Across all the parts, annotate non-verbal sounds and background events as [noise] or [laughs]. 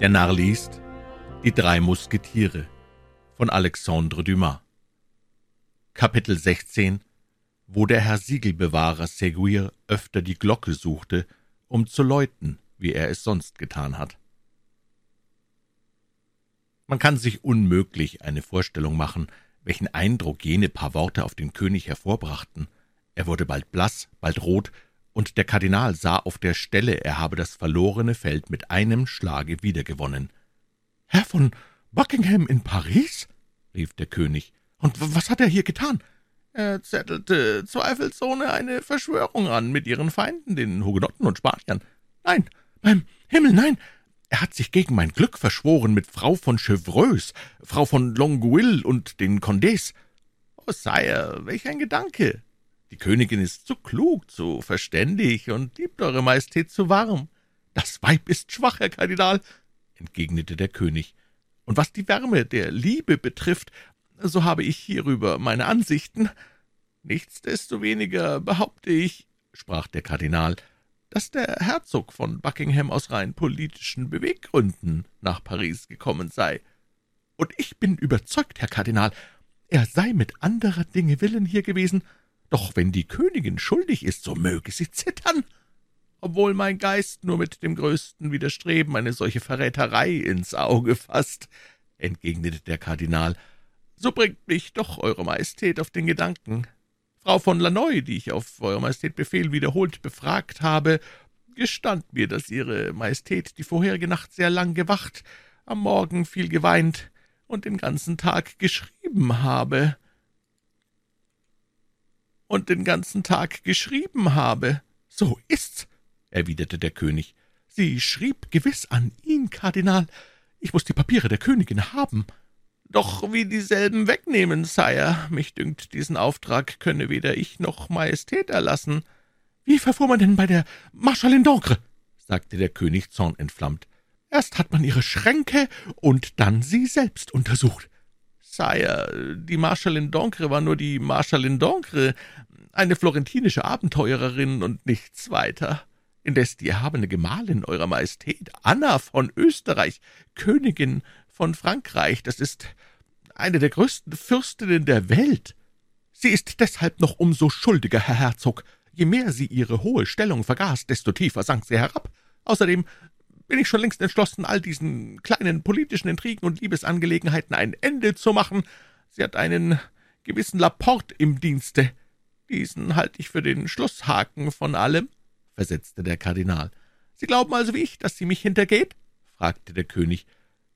Der Narr liest Die drei Musketiere von Alexandre Dumas Kapitel 16 Wo der Herr Siegelbewahrer Seguier öfter die Glocke suchte, um zu läuten, wie er es sonst getan hat. Man kann sich unmöglich eine Vorstellung machen, welchen Eindruck jene paar Worte auf den König hervorbrachten. Er wurde bald blass, bald rot, und der Kardinal sah auf der Stelle, er habe das verlorene Feld mit einem Schlage wiedergewonnen. »Herr von Buckingham in Paris?« rief der König. »Und was hat er hier getan?« »Er zettelte zweifelsohne eine Verschwörung an mit ihren Feinden, den Hugenotten und Spaniern.« »Nein, beim Himmel, nein! Er hat sich gegen mein Glück verschworen mit Frau von Chevreuse, Frau von Longueville und den Condés.« »Oh, Sire, welch ein Gedanke! Die Königin ist zu klug, zu verständig und liebt Eure Majestät zu warm. Das Weib ist schwach, Herr Kardinal, entgegnete der König. Und was die Wärme der Liebe betrifft, so habe ich hierüber meine Ansichten. Nichtsdestoweniger behaupte ich, sprach der Kardinal, dass der Herzog von Buckingham aus rein politischen Beweggründen nach Paris gekommen sei. Und ich bin überzeugt, Herr Kardinal, er sei mit anderer Dinge willen hier gewesen, doch wenn die Königin schuldig ist, so möge sie zittern. Obwohl mein Geist nur mit dem größten Widerstreben eine solche Verräterei ins Auge fasst, entgegnete der Kardinal, so bringt mich doch Eure Majestät auf den Gedanken. Frau von Lanoy, die ich auf Eure Majestät Befehl wiederholt befragt habe, gestand mir, dass Ihre Majestät die vorherige Nacht sehr lang gewacht, am Morgen viel geweint und den ganzen Tag geschrieben habe und den ganzen Tag geschrieben habe. So ist's, erwiderte der König. Sie schrieb gewiss an ihn, Kardinal. Ich muss die Papiere der Königin haben. Doch wie dieselben wegnehmen, Sire. Mich dünkt, diesen Auftrag könne weder ich noch Majestät erlassen. Wie verfuhr man denn bei der Marschallin d'Ancre? sagte der König zornentflammt. Erst hat man ihre Schränke und dann sie selbst untersucht. Sire, die Marschallin d'Ancre war nur die Marschallin d'Ancre, eine florentinische Abenteurerin und nichts weiter. Indes die erhabene Gemahlin Eurer Majestät, Anna von Österreich, Königin von Frankreich, das ist eine der größten Fürstinnen der Welt. Sie ist deshalb noch umso schuldiger, Herr Herzog. Je mehr sie ihre hohe Stellung vergaß, desto tiefer sank sie herab. Außerdem bin ich schon längst entschlossen, all diesen kleinen politischen Intrigen und Liebesangelegenheiten ein Ende zu machen. Sie hat einen gewissen Laporte im Dienste. Diesen halte ich für den Schlusshaken von allem, versetzte der Kardinal. Sie glauben also wie ich, dass sie mich hintergeht? fragte der König.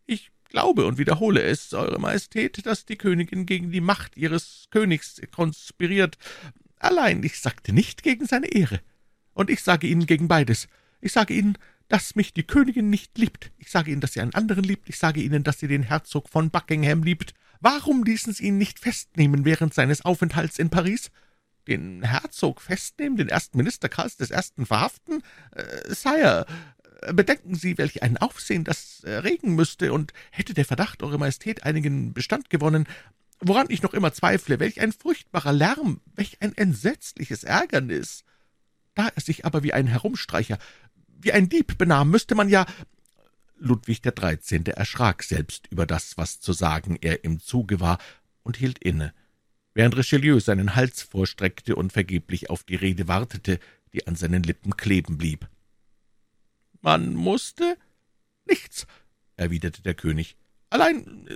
Ich glaube und wiederhole es, Eure Majestät, dass die Königin gegen die Macht ihres Königs konspiriert. Allein ich sagte nicht gegen seine Ehre. Und ich sage Ihnen gegen beides. Ich sage Ihnen, dass mich die Königin nicht liebt. Ich sage Ihnen, dass sie einen anderen liebt. Ich sage Ihnen, dass sie den Herzog von Buckingham liebt. Warum ließen Sie ihn nicht festnehmen während seines Aufenthalts in Paris? Den Herzog festnehmen, den ersten Minister Karls des Ersten verhaften? Äh, Sire, bedenken Sie, welch ein Aufsehen das erregen müsste, und hätte der Verdacht Eure Majestät einigen Bestand gewonnen, woran ich noch immer zweifle, welch ein furchtbarer Lärm, welch ein entsetzliches Ärgernis. Da er sich aber wie ein Herumstreicher wie ein Dieb benahm, müsste man ja Ludwig der Dreizehnte erschrak selbst über das, was zu sagen er im Zuge war, und hielt inne, während Richelieu seinen Hals vorstreckte und vergeblich auf die Rede wartete, die an seinen Lippen kleben blieb. »Man musste?« »Nichts«, erwiderte der König. »Allein,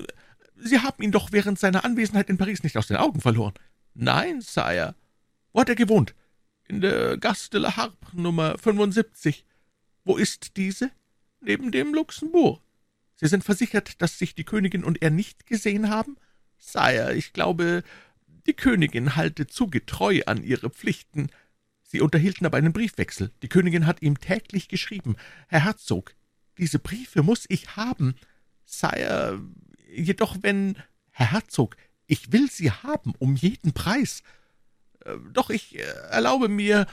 Sie haben ihn doch während seiner Anwesenheit in Paris nicht aus den Augen verloren.« »Nein, Sire.« »Wo hat er gewohnt?« »In der Gasse de la Harpe, Nummer 75.« »Wo ist diese?« »Neben dem Luxembourg.« »Sie sind versichert, dass sich die Königin und er nicht gesehen haben?« »Sire, ich glaube, die Königin halte zu getreu an ihre Pflichten.« Sie unterhielten aber einen Briefwechsel. Die Königin hat ihm täglich geschrieben. »Herr Herzog, diese Briefe muss ich haben.« »Sire, jedoch wenn...« »Herr Herzog, ich will sie haben, um jeden Preis.« äh, »Doch ich äh, erlaube mir,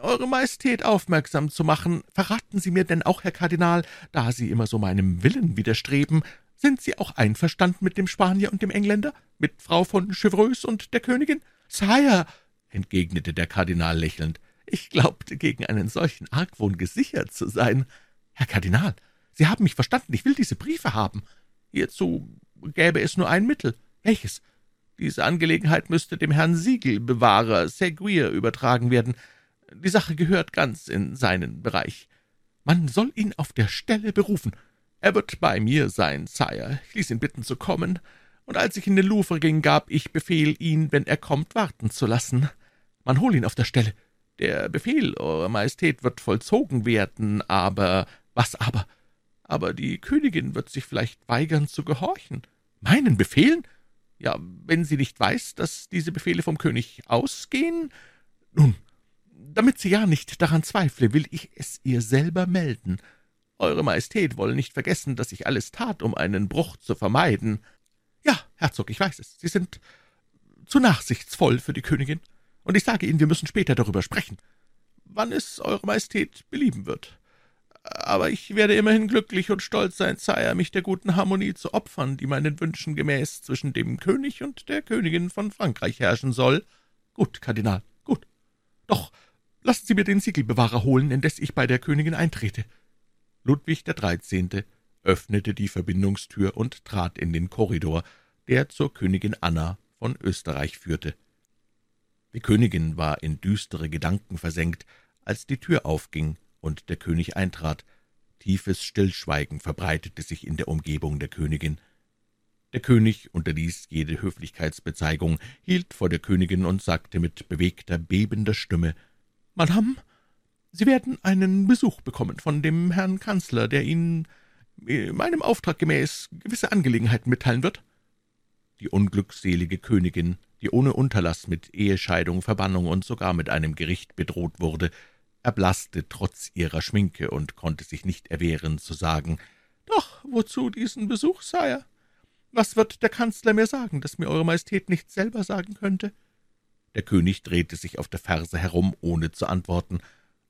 eure Majestät aufmerksam zu machen. Verraten Sie mir denn auch, Herr Kardinal, da Sie immer so meinem Willen widerstreben, sind Sie auch einverstanden mit dem Spanier und dem Engländer, mit Frau von Chevreuse und der Königin? Sire, entgegnete der Kardinal lächelnd, ich glaubte, gegen einen solchen Argwohn gesichert zu sein. Herr Kardinal, Sie haben mich verstanden, ich will diese Briefe haben. Hierzu gäbe es nur ein Mittel. Welches? Diese Angelegenheit müsste dem Herrn Siegelbewahrer Seguier übertragen werden. Die Sache gehört ganz in seinen Bereich. Man soll ihn auf der Stelle berufen. Er wird bei mir sein, Sire. Ich ließ ihn bitten zu kommen, und als ich in den Louvre ging, gab ich Befehl, ihn, wenn er kommt, warten zu lassen. Man hol ihn auf der Stelle. Der Befehl, Eure Majestät, wird vollzogen werden, aber was aber? Aber die Königin wird sich vielleicht weigern zu gehorchen. Meinen Befehlen? Ja, wenn sie nicht weiß, dass diese Befehle vom König ausgehen? Nun, damit sie ja nicht daran zweifle, will ich es ihr selber melden. Eure Majestät wollen nicht vergessen, dass ich alles tat, um einen Bruch zu vermeiden. Ja, Herzog, ich weiß es. Sie sind zu nachsichtsvoll für die Königin, und ich sage Ihnen, wir müssen später darüber sprechen, wann es Eure Majestät belieben wird. Aber ich werde immerhin glücklich und stolz sein, Sire, mich der guten Harmonie zu opfern, die meinen Wünschen gemäß zwischen dem König und der Königin von Frankreich herrschen soll. Gut, Kardinal, gut. Doch lassen Sie mir den Siegelbewahrer holen, indes ich bei der Königin eintrete. Ludwig der Dreizehnte öffnete die Verbindungstür und trat in den Korridor, der zur Königin Anna von Österreich führte. Die Königin war in düstere Gedanken versenkt, als die Tür aufging und der König eintrat. Tiefes Stillschweigen verbreitete sich in der Umgebung der Königin. Der König unterließ jede Höflichkeitsbezeigung, hielt vor der Königin und sagte mit bewegter, bebender Stimme »Madame, Sie werden einen Besuch bekommen von dem Herrn Kanzler, der Ihnen äh, meinem Auftrag gemäß gewisse Angelegenheiten mitteilen wird.« Die unglückselige Königin, die ohne Unterlass mit Ehescheidung, Verbannung und sogar mit einem Gericht bedroht wurde, erblaßte trotz ihrer Schminke und konnte sich nicht erwehren, zu sagen, »Doch, wozu diesen Besuch, Sire? Was wird der Kanzler mir sagen, das mir Eure Majestät nicht selber sagen könnte?« Der König drehte sich auf der Ferse herum, ohne zu antworten,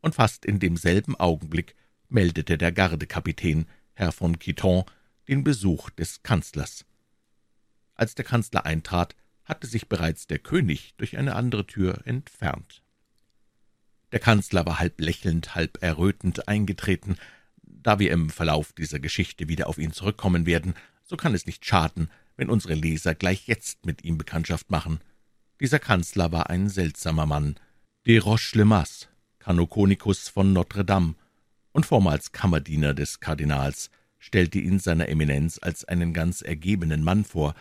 und fast in demselben Augenblick meldete der Gardekapitän, Herr von Quiton, den Besuch des Kanzlers. Als der Kanzler eintrat, hatte sich bereits der König durch eine andere Tür entfernt. Der Kanzler war halb lächelnd, halb errötend eingetreten. Da wir im Verlauf dieser Geschichte wieder auf ihn zurückkommen werden, so kann es nicht schaden, wenn unsere Leser gleich jetzt mit ihm Bekanntschaft machen. Dieser Kanzler war ein seltsamer Mann, de Roche-le-Mas, Kanokonikus von Notre Dame und vormals Kammerdiener des Kardinals, stellte ihn seiner Eminenz als einen ganz ergebenen Mann vor.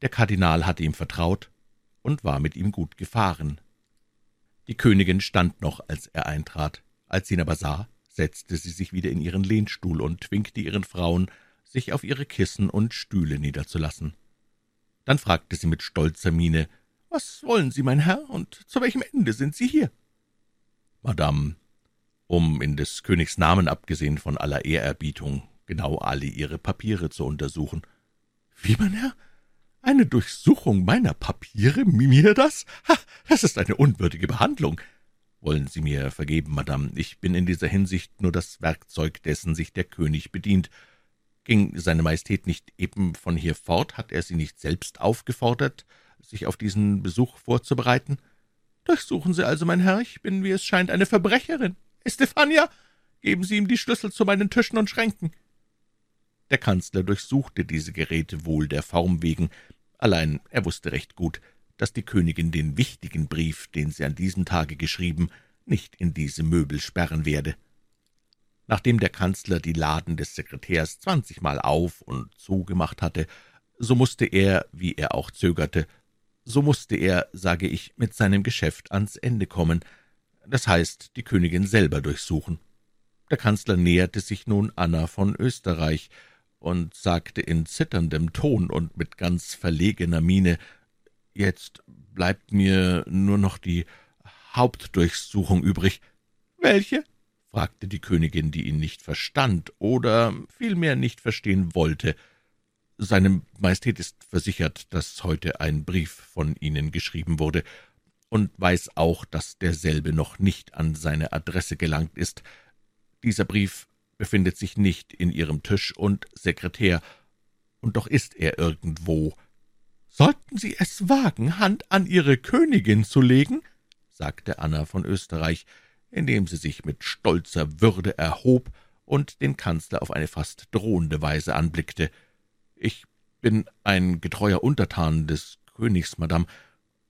Der Kardinal hatte ihm vertraut und war mit ihm gut gefahren. Die Königin stand noch, als er eintrat. Als sie ihn aber sah, setzte sie sich wieder in ihren Lehnstuhl und winkte ihren Frauen, sich auf ihre Kissen und Stühle niederzulassen. Dann fragte sie mit stolzer Miene, »Was wollen Sie, mein Herr, und zu welchem Ende sind Sie hier?« »Madame, um in des Königs Namen abgesehen von aller Ehrerbietung genau alle Ihre Papiere zu untersuchen.« »Wie, mein Herr? Eine Durchsuchung meiner Papiere? Mir das? Ha, das ist eine unwürdige Behandlung. Wollen Sie mir vergeben, Madame, ich bin in dieser Hinsicht nur das Werkzeug, dessen sich der König bedient. Ging seine Majestät nicht eben von hier fort, hat er Sie nicht selbst aufgefordert, sich auf diesen Besuch vorzubereiten? Durchsuchen Sie also, mein Herr, ich bin, wie es scheint, eine Verbrecherin. Estefania, geben Sie ihm die Schlüssel zu meinen Tischen und Schränken. Der Kanzler durchsuchte diese Geräte wohl der Form wegen, allein er wusste recht gut, dass die Königin den wichtigen Brief, den sie an diesem Tage geschrieben, nicht in diese Möbel sperren werde. Nachdem der Kanzler die Laden des Sekretärs zwanzigmal auf und zugemacht hatte, so musste er, wie er auch zögerte, so musste er, sage ich, mit seinem Geschäft ans Ende kommen, das heißt, die Königin selber durchsuchen. Der Kanzler näherte sich nun Anna von Österreich, und sagte in zitterndem Ton und mit ganz verlegener Miene, »Jetzt bleibt mir nur noch die Hauptdurchsuchung übrig.« »Welche?« fragte die Königin, die ihn nicht verstand oder vielmehr nicht verstehen wollte. »Seine Majestät ist versichert, dass heute ein Brief von Ihnen geschrieben wurde und weiß auch, dass derselbe noch nicht an seine Adresse gelangt ist. Dieser Brief befindet sich nicht in Ihrem Tisch und Sekretär, und doch ist er irgendwo. »Sollten Sie es wagen, Hand an Ihre Königin zu legen?« sagte Anna von Österreich, indem sie sich mit stolzer Würde erhob und den Kanzler auf eine fast drohende Weise anblickte. »Ich bin ein getreuer Untertan des Königs, Madame,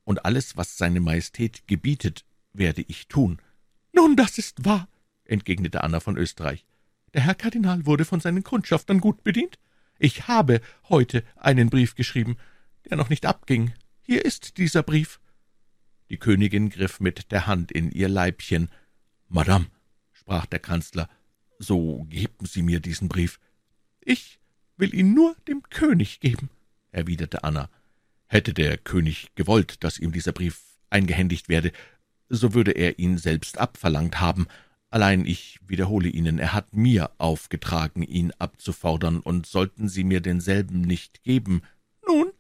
und alles, was seine Majestät gebietet, werde ich tun.« »Nun, das ist wahr«, entgegnete Anna von Österreich. »Der Herr Kardinal wurde von seinen Kundschaftern gut bedient. Ich habe heute einen Brief geschrieben, der noch nicht abging. Hier ist dieser Brief.« Die Königin griff mit der Hand in ihr Leibchen. »Madame«, sprach der Kanzler, »so geben Sie mir diesen Brief.« »Ich will ihn nur dem König geben«, erwiderte Anna. »Hätte der König gewollt, dass ihm dieser Brief eingehändigt werde, so würde er ihn selbst abverlangt haben. Allein ich wiederhole Ihnen, er hat mir aufgetragen, ihn abzufordern, und sollten Sie mir denselben nicht geben, nun,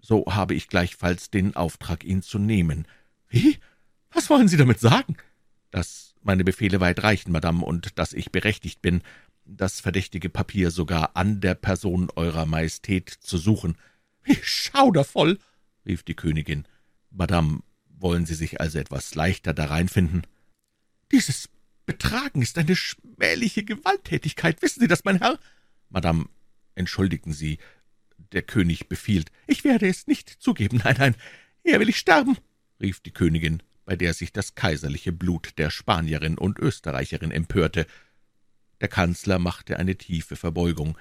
so habe ich gleichfalls den Auftrag, ihn zu nehmen. Wie? Was wollen Sie damit sagen? Dass meine Befehle weit reichen, Madame, und dass ich berechtigt bin, das verdächtige Papier sogar an der Person Eurer Majestät zu suchen. Wie schaudervoll! rief die Königin. Madame, wollen Sie sich also etwas leichter darein finden? Dieses Betragen ist eine schmähliche Gewalttätigkeit. Wissen Sie das, mein Herr? Madame, entschuldigen Sie, der König befiehlt. Ich werde es nicht zugeben, nein, nein, eher will ich sterben, rief die Königin, bei der sich das kaiserliche Blut der Spanierin und Österreicherin empörte. Der Kanzler machte eine tiefe Verbeugung.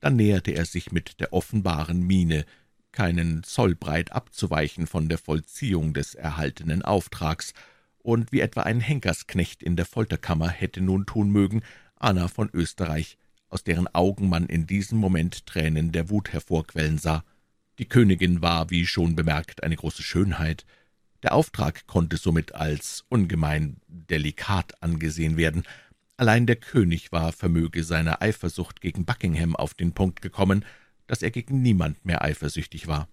Dann näherte er sich mit der offenbaren Miene, keinen Zoll breit abzuweichen von der Vollziehung des erhaltenen Auftrags, und wie etwa ein Henkersknecht in der Folterkammer hätte nun tun mögen, Anna von Österreich, aus deren Augen man in diesem Moment Tränen der Wut hervorquellen sah. Die Königin war, wie schon bemerkt, eine große Schönheit. Der Auftrag konnte somit als ungemein delikat angesehen werden, Allein der König war vermöge seiner Eifersucht gegen Buckingham auf den Punkt gekommen, dass er gegen niemand mehr eifersüchtig war.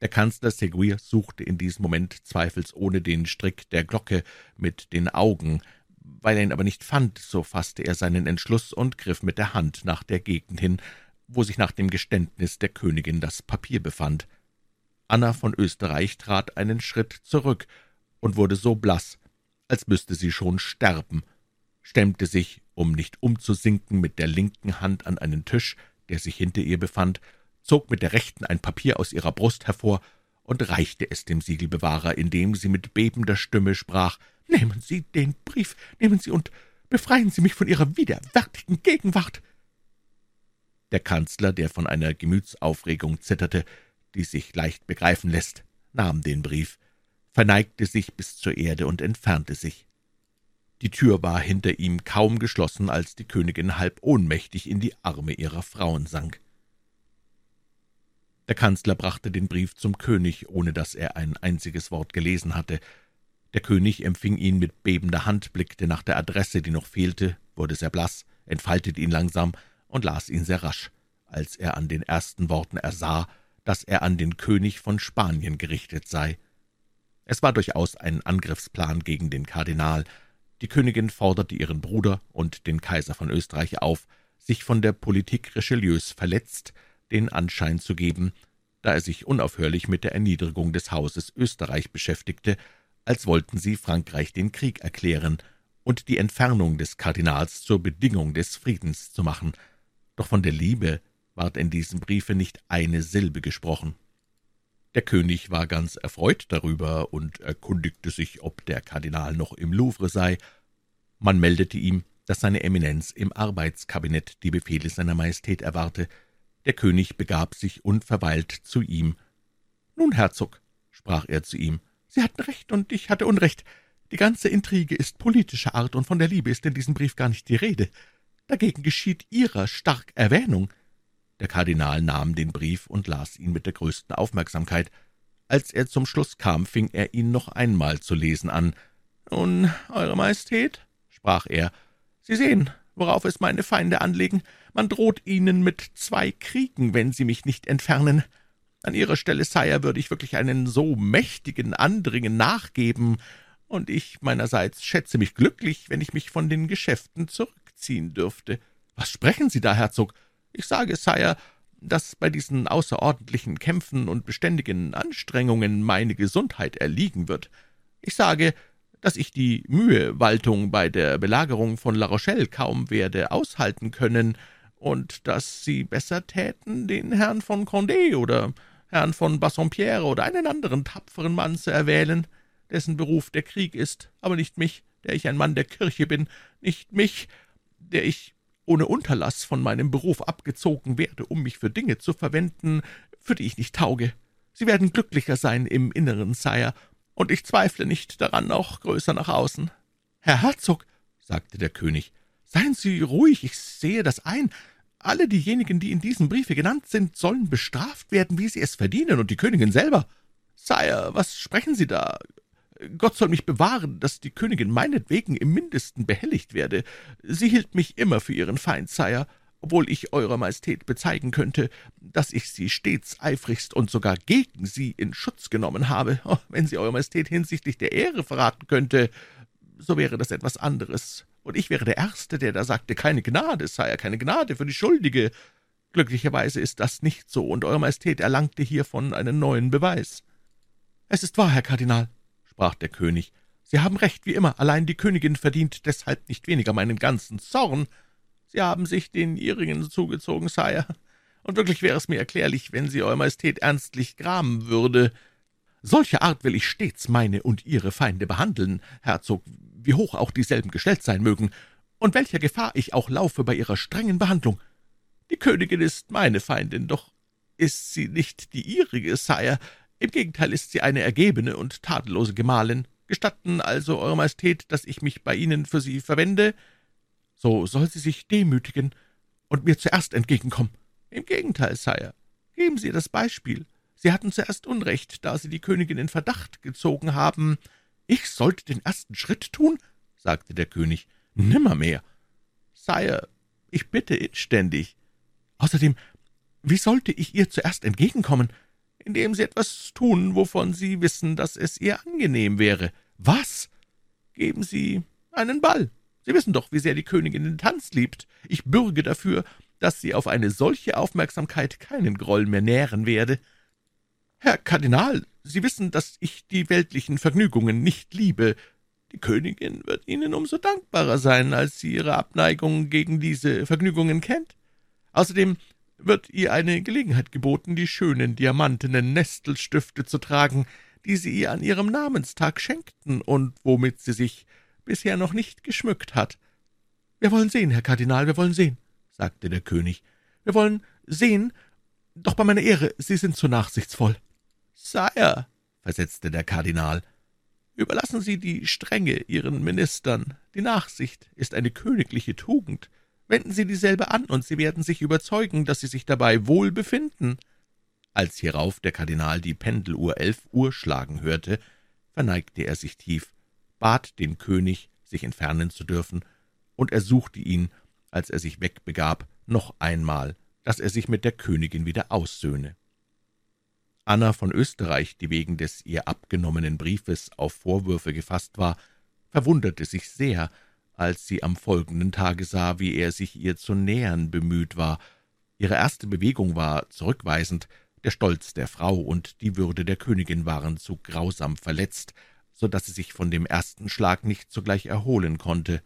Der Kanzler Seguier suchte in diesem Moment zweifelsohne den Strick der Glocke mit den Augen. Weil er ihn aber nicht fand, so fasste er seinen Entschluss und griff mit der Hand nach der Gegend hin, wo sich nach dem Geständnis der Königin das Papier befand. Anna von Österreich trat einen Schritt zurück und wurde so blass, als müsste sie schon sterben, stemmte sich, um nicht umzusinken, mit der linken Hand an einen Tisch, der sich hinter ihr befand, zog mit der rechten ein Papier aus ihrer Brust hervor und reichte es dem Siegelbewahrer, indem sie mit bebender Stimme sprach »Nehmen Sie den Brief, nehmen Sie und befreien Sie mich von Ihrer widerwärtigen Gegenwart!« Der Kanzler, der von einer Gemütsaufregung zitterte, die sich leicht begreifen lässt, nahm den Brief, verneigte sich bis zur Erde und entfernte sich. Die Tür war hinter ihm kaum geschlossen, als die Königin halb ohnmächtig in die Arme ihrer Frauen sank. Der Kanzler brachte den Brief zum König, ohne dass er ein einziges Wort gelesen hatte. Der König empfing ihn mit bebender Hand, blickte nach der Adresse, die noch fehlte, wurde sehr blass, entfaltete ihn langsam und las ihn sehr rasch, als er an den ersten Worten ersah, dass er an den König von Spanien gerichtet sei. Es war durchaus ein Angriffsplan gegen den Kardinal, die Königin forderte ihren Bruder und den Kaiser von Österreich auf, sich von der Politik Richelieus verletzt den Anschein zu geben, da er sich unaufhörlich mit der Erniedrigung des Hauses Österreich beschäftigte, als wollten sie Frankreich den Krieg erklären und die Entfernung des Kardinals zur Bedingung des Friedens zu machen. Doch von der Liebe ward in diesem Briefe nicht eine Silbe gesprochen. Der König war ganz erfreut darüber und erkundigte sich, ob der Kardinal noch im Louvre sei. Man meldete ihm, dass seine Eminenz im Arbeitskabinett die Befehle seiner Majestät erwarte. Der König begab sich unverweilt zu ihm. »Nun, Herzog«, sprach er zu ihm, »Sie hatten recht und ich hatte Unrecht. Die ganze Intrige ist politischer Art, und von der Liebe ist in diesem Brief gar nicht die Rede. Dagegen geschieht Ihrer stark Erwähnung. Der Kardinal nahm den Brief und las ihn mit der größten Aufmerksamkeit. Als er zum Schluss kam, fing er ihn noch einmal zu lesen an. »Nun, Eure Majestät«, sprach er, »Sie sehen, worauf es meine Feinde anlegen. Man droht ihnen mit zwei Kriegen, wenn sie mich nicht entfernen. An Ihrer Stelle, Sire, würde ich wirklich einen so mächtigen Andringen nachgeben, und ich meinerseits schätze mich glücklich, wenn ich mich von den Geschäften zurückziehen dürfte. Was sprechen Sie da, Herzog? Ich sage, Sire, dass bei diesen außerordentlichen Kämpfen und beständigen Anstrengungen meine Gesundheit erliegen wird. Ich sage, dass ich die Mühewaltung bei der Belagerung von La Rochelle kaum werde aushalten können, und dass Sie besser täten, den Herrn von Condé oder Herrn von Bassompierre oder einen anderen tapferen Mann zu erwählen, dessen Beruf der Krieg ist, aber nicht mich, der ich ein Mann der Kirche bin, nicht mich, der ich ohne Unterlass von meinem Beruf abgezogen werde, um mich für Dinge zu verwenden, für die ich nicht tauge. Sie werden glücklicher sein im Inneren, Sire, und ich zweifle nicht daran, auch größer nach außen. Herr Herzog, sagte der König, seien Sie ruhig, ich sehe das ein. Alle diejenigen, die in diesem Briefe genannt sind, sollen bestraft werden, wie sie es verdienen, und die Königin selber. Sire, was sprechen Sie da? Gott soll mich bewahren, dass die Königin meinetwegen im mindesten behelligt werde. Sie hielt mich immer für ihren Feind, Sire, obwohl ich Eurer Majestät bezeigen könnte, dass ich sie stets eifrigst und sogar gegen sie in Schutz genommen habe. [laughs] Oh, wenn sie Eurer Majestät hinsichtlich der Ehre verraten könnte, so wäre das etwas anderes und ich wäre der Erste, der da sagte, keine Gnade, Sire, keine Gnade für die Schuldige. Glücklicherweise ist das nicht so, und Eure Majestät erlangte hiervon einen neuen Beweis. Es ist wahr, Herr Kardinal, sprach der König. Sie haben recht, wie immer, allein die Königin verdient deshalb nicht weniger meinen ganzen Zorn. Sie haben sich den ihrigen zugezogen, Sire, und wirklich wäre es mir erklärlich, wenn sie Eure Majestät ernstlich gramen würde. Solche Art will ich stets meine und Ihre Feinde behandeln, Herzog, wie hoch auch dieselben gestellt sein mögen, und welcher Gefahr ich auch laufe bei ihrer strengen Behandlung. Die Königin ist meine Feindin, doch ist sie nicht die ihrige, Sire. Im Gegenteil ist sie eine ergebene und tadellose Gemahlin. Gestatten also, Eure Majestät, dass ich mich bei Ihnen für sie verwende? So soll sie sich demütigen und mir zuerst entgegenkommen. Im Gegenteil, Sire, geben Sie das Beispiel. Sie hatten zuerst Unrecht, da Sie die Königin in Verdacht gezogen haben. »Ich sollte den ersten Schritt tun?« sagte der König. »Nimmermehr. Sire, ich bitte inständig. Außerdem, wie sollte ich ihr zuerst entgegenkommen? Indem Sie etwas tun, wovon Sie wissen, dass es ihr angenehm wäre. Was? Geben Sie einen Ball. Sie wissen doch, wie sehr die Königin den Tanz liebt. Ich bürge dafür, dass sie auf eine solche Aufmerksamkeit keinen Groll mehr nähren werde. Herr Kardinal, Sie wissen, dass ich die weltlichen Vergnügungen nicht liebe. Die Königin wird Ihnen umso dankbarer sein, als sie Ihre Abneigung gegen diese Vergnügungen kennt. Außerdem wird ihr eine Gelegenheit geboten, die schönen diamantenen Nestelstifte zu tragen, die Sie ihr an Ihrem Namenstag schenkten und womit sie sich bisher noch nicht geschmückt hat. Wir wollen sehen, Herr Kardinal, wir wollen sehen, sagte der König. Wir wollen sehen, doch bei meiner Ehre, Sie sind zu nachsichtsvoll. Sire, versetzte der Kardinal, überlassen Sie die Strenge Ihren Ministern. Die Nachsicht ist eine königliche Tugend. Wenden Sie dieselbe an, und Sie werden sich überzeugen, dass Sie sich dabei wohl befinden. Als hierauf der Kardinal die Pendeluhr elf Uhr schlagen hörte, verneigte er sich tief, bat den König, sich entfernen zu dürfen, und ersuchte ihn, als er sich wegbegab, noch einmal, dass er sich mit der Königin wieder aussöhne. Anna von Österreich, die wegen des ihr abgenommenen Briefes auf Vorwürfe gefasst war, verwunderte sich sehr, als sie am folgenden Tage sah, wie er sich ihr zu nähern bemüht war. Ihre erste Bewegung war zurückweisend, der Stolz der Frau und die Würde der Königin waren zu grausam verletzt, so dass sie sich von dem ersten Schlag nicht sogleich erholen konnte.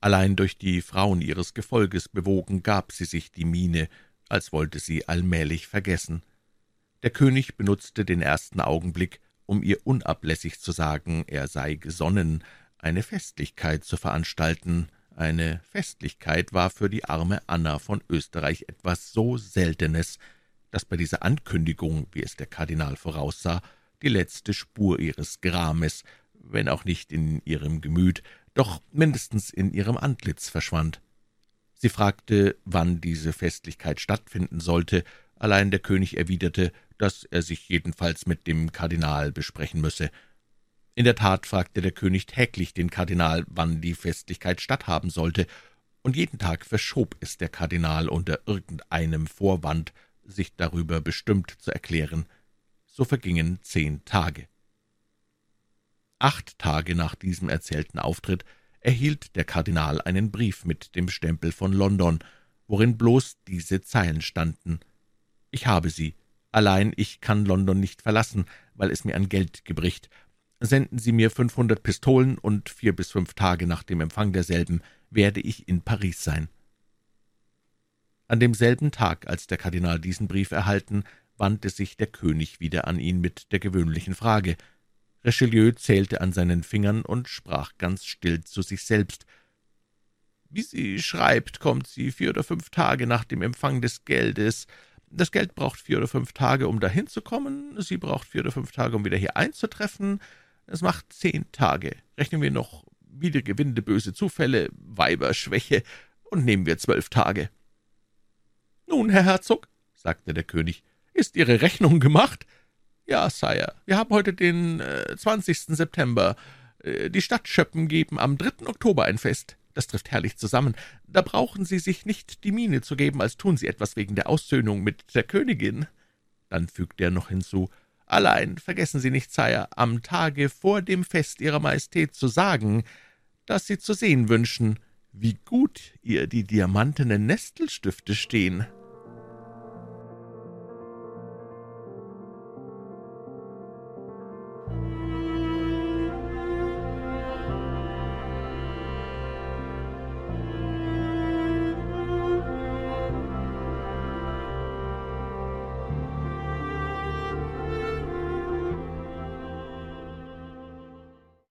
Allein durch die Frauen ihres Gefolges bewogen, gab sie sich die Miene, als wollte sie allmählich vergessen. Der König benutzte den ersten Augenblick, um ihr unablässig zu sagen, er sei gesonnen, eine Festlichkeit zu veranstalten. Eine Festlichkeit war für die arme Anna von Österreich etwas so Seltenes, dass bei dieser Ankündigung, wie es der Kardinal voraussah, die letzte Spur ihres Grames, wenn auch nicht in ihrem Gemüt, doch mindestens in ihrem Antlitz verschwand. Sie fragte, wann diese Festlichkeit stattfinden sollte, allein der König erwiderte, dass er sich jedenfalls mit dem Kardinal besprechen müsse. In der Tat fragte der König täglich den Kardinal, wann die Festlichkeit statthaben sollte, und jeden Tag verschob es der Kardinal unter irgendeinem Vorwand, sich darüber bestimmt zu erklären. So vergingen zehn Tage. Acht Tage nach diesem erzählten Auftritt erhielt der Kardinal einen Brief mit dem Stempel von London, worin bloß diese Zeilen standen. Ich habe Sie, Allein ich kann London nicht verlassen, weil es mir an Geld gebricht. Senden Sie mir fünfhundert Pistolen, und vier bis fünf Tage nach dem Empfang derselben werde ich in Paris sein.« An demselben Tag, als der Kardinal diesen Brief erhalten, wandte sich der König wieder an ihn mit der gewöhnlichen Frage. Richelieu zählte an seinen Fingern und sprach ganz still zu sich selbst. »Wie sie schreibt, kommt sie vier oder fünf Tage nach dem Empfang des Geldes. Das Geld braucht vier oder fünf Tage, um dahin zu kommen. Sie braucht vier oder fünf Tage, um wieder hier einzutreffen. Es macht zehn Tage. Rechnen wir noch widrige Winde, böse Zufälle, Weiberschwäche, und nehmen wir zwölf Tage.« »Nun, Herr Herzog«, sagte der König, »ist Ihre Rechnung gemacht?« »Ja, Sire, wir haben heute den äh, 20. September. Äh, die Stadtschöppen geben am 3. Oktober ein Fest. Das trifft herrlich zusammen. Da brauchen Sie sich nicht die Miene zu geben, als tun Sie etwas wegen der Aussöhnung mit der Königin.« Dann fügte er noch hinzu, »Allein vergessen Sie nicht, Sire, am Tage vor dem Fest Ihrer Majestät zu sagen, dass Sie zu sehen wünschen, wie gut ihr die diamantenen Nestelstifte stehen.«